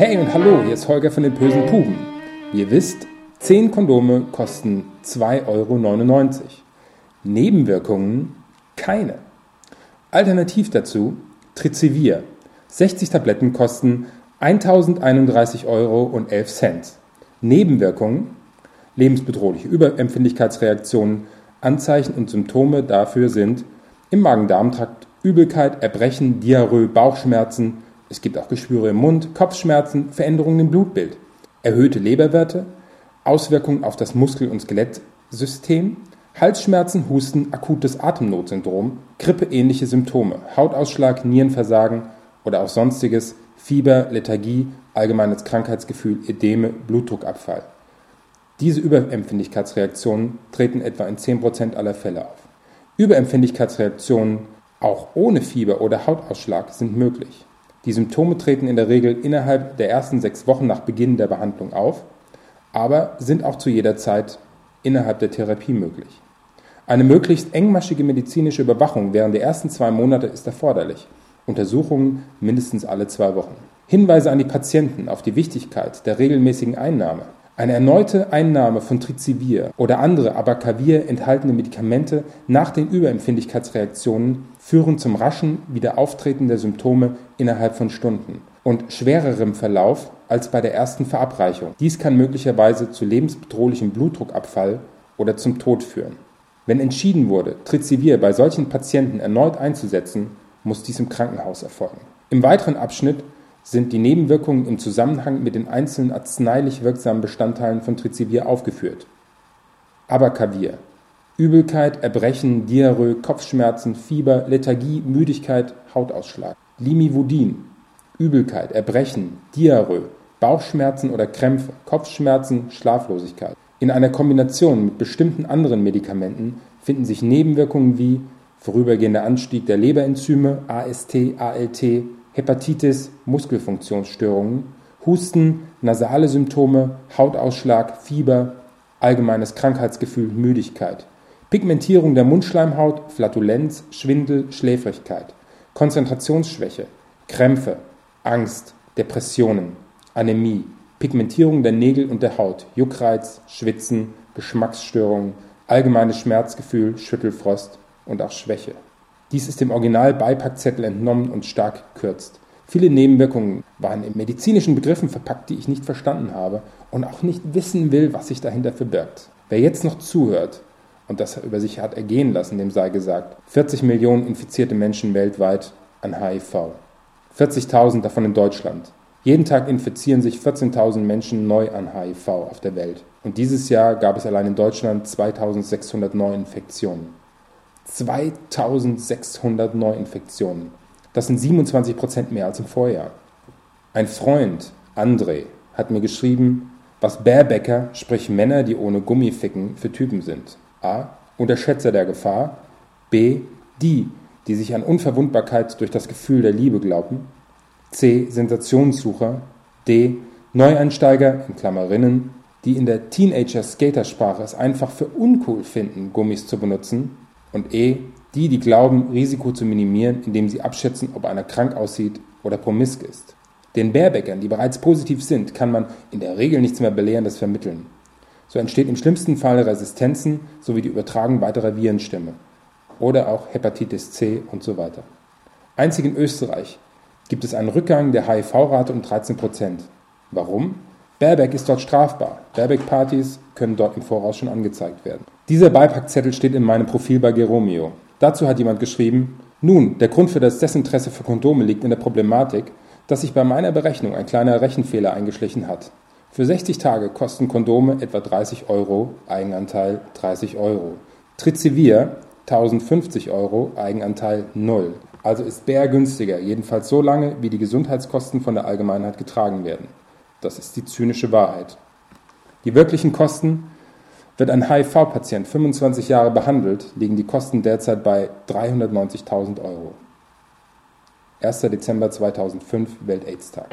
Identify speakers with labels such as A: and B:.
A: Hey und hallo, hier ist Holger von den bösen Puben. Ihr wisst, 10 Kondome kosten 2,99 Euro. Nebenwirkungen keine. Alternativ dazu Trizivir. 60 Tabletten kosten 1031 Euro und 11 Cent. Nebenwirkungen lebensbedrohliche Überempfindlichkeitsreaktionen, Anzeichen und Symptome dafür sind im Magen-Darm-Trakt Übelkeit, Erbrechen, Diarrhoe, Bauchschmerzen, es gibt auch Geschwüre im Mund, Kopfschmerzen, Veränderungen im Blutbild, erhöhte Leberwerte, Auswirkungen auf das Muskel- und Skelettsystem, Halsschmerzen, Husten, akutes Atemnotsyndrom, grippeähnliche Symptome, Hautausschlag, Nierenversagen oder auch sonstiges, Fieber, Lethargie, allgemeines Krankheitsgefühl, Edeme, Blutdruckabfall. Diese Überempfindlichkeitsreaktionen treten etwa in 10% aller Fälle auf. Überempfindlichkeitsreaktionen auch ohne Fieber oder Hautausschlag sind möglich. Die Symptome treten in der Regel innerhalb der ersten sechs Wochen nach Beginn der Behandlung auf, aber sind auch zu jeder Zeit innerhalb der Therapie möglich. Eine möglichst engmaschige medizinische Überwachung während der ersten zwei Monate ist erforderlich. Untersuchungen mindestens alle zwei Wochen. Hinweise an die Patienten auf die Wichtigkeit der regelmäßigen Einnahme. Eine erneute Einnahme von Trizivir oder andere Abacavir enthaltene Medikamente nach den Überempfindlichkeitsreaktionen führen zum raschen Wiederauftreten der Symptome innerhalb von Stunden und schwererem Verlauf als bei der ersten Verabreichung. Dies kann möglicherweise zu lebensbedrohlichem Blutdruckabfall oder zum Tod führen. Wenn entschieden wurde, Trizivir bei solchen Patienten erneut einzusetzen, muss dies im Krankenhaus erfolgen. Im weiteren Abschnitt sind die Nebenwirkungen im Zusammenhang mit den einzelnen arzneilich wirksamen Bestandteilen von Trizivir aufgeführt. Abacavir Übelkeit, Erbrechen, Diarrhoe, Kopfschmerzen, Fieber, Lethargie, Müdigkeit, Hautausschlag. Limivudin Übelkeit, Erbrechen, Diarrhoe, Bauchschmerzen oder Krämpfe, Kopfschmerzen, Schlaflosigkeit. In einer Kombination mit bestimmten anderen Medikamenten finden sich Nebenwirkungen wie vorübergehender Anstieg der Leberenzyme, AST, ALT, Hepatitis, Muskelfunktionsstörungen, Husten, nasale Symptome, Hautausschlag, Fieber, allgemeines Krankheitsgefühl, Müdigkeit, Pigmentierung der Mundschleimhaut, Flatulenz, Schwindel, Schläfrigkeit, Konzentrationsschwäche, Krämpfe, Angst, Depressionen, Anämie, Pigmentierung der Nägel und der Haut, Juckreiz, Schwitzen, Geschmacksstörungen, allgemeines Schmerzgefühl, Schüttelfrost und auch Schwäche. Dies ist dem Original-Beipackzettel entnommen und stark gekürzt. Viele Nebenwirkungen waren in medizinischen Begriffen verpackt, die ich nicht verstanden habe und auch nicht wissen will, was sich dahinter verbirgt. Wer jetzt noch zuhört und das über sich hat ergehen lassen, dem sei gesagt, 40 Millionen infizierte Menschen weltweit an HIV. 40.000 davon in Deutschland. Jeden Tag infizieren sich 14.000 Menschen neu an HIV auf der Welt. Und dieses Jahr gab es allein in Deutschland 2.600 Neuinfektionen. 2600 Neuinfektionen. Das sind 27 Prozent mehr als im Vorjahr. Ein Freund, André, hat mir geschrieben, was Barebäcker, sprich Männer, die ohne Gummi ficken, für Typen sind. A. Unterschätzer der Gefahr. B. Die, die sich an Unverwundbarkeit durch das Gefühl der Liebe glauben. C. Sensationssucher. D. Neueinsteiger, in Klammerinnen, die in der Teenager-Skatersprache es einfach für uncool finden, Gummis zu benutzen und E, die, die glauben, Risiko zu minimieren, indem sie abschätzen, ob einer krank aussieht oder promisk ist. Den Bärbäckern, die bereits positiv sind, kann man in der Regel nichts mehr Belehrendes vermitteln. So entsteht im schlimmsten Fall Resistenzen sowie die Übertragung weiterer Virenstämme oder auch Hepatitis C und so weiter. Einzig in Österreich gibt es einen Rückgang der HIV-Rate um 13 Prozent. Warum? Baerbeck ist dort strafbar. Baerbeck-Partys können dort im Voraus schon angezeigt werden. Dieser Beipackzettel steht in meinem Profil bei Geromeo. Dazu hat jemand geschrieben, nun, der Grund für das Desinteresse für Kondome liegt in der Problematik, dass sich bei meiner Berechnung ein kleiner Rechenfehler eingeschlichen hat. Für 60 Tage kosten Kondome etwa 30 Euro, Eigenanteil 30 Euro. Trizivir 1050 Euro, Eigenanteil 0. Also ist Bär günstiger, jedenfalls so lange, wie die Gesundheitskosten von der Allgemeinheit getragen werden. Das ist die zynische Wahrheit. Die wirklichen Kosten wird ein HIV-Patient 25 Jahre behandelt, liegen die Kosten derzeit bei 390.000 Euro. 1. Dezember 2005, Welt-AIDS-Tag.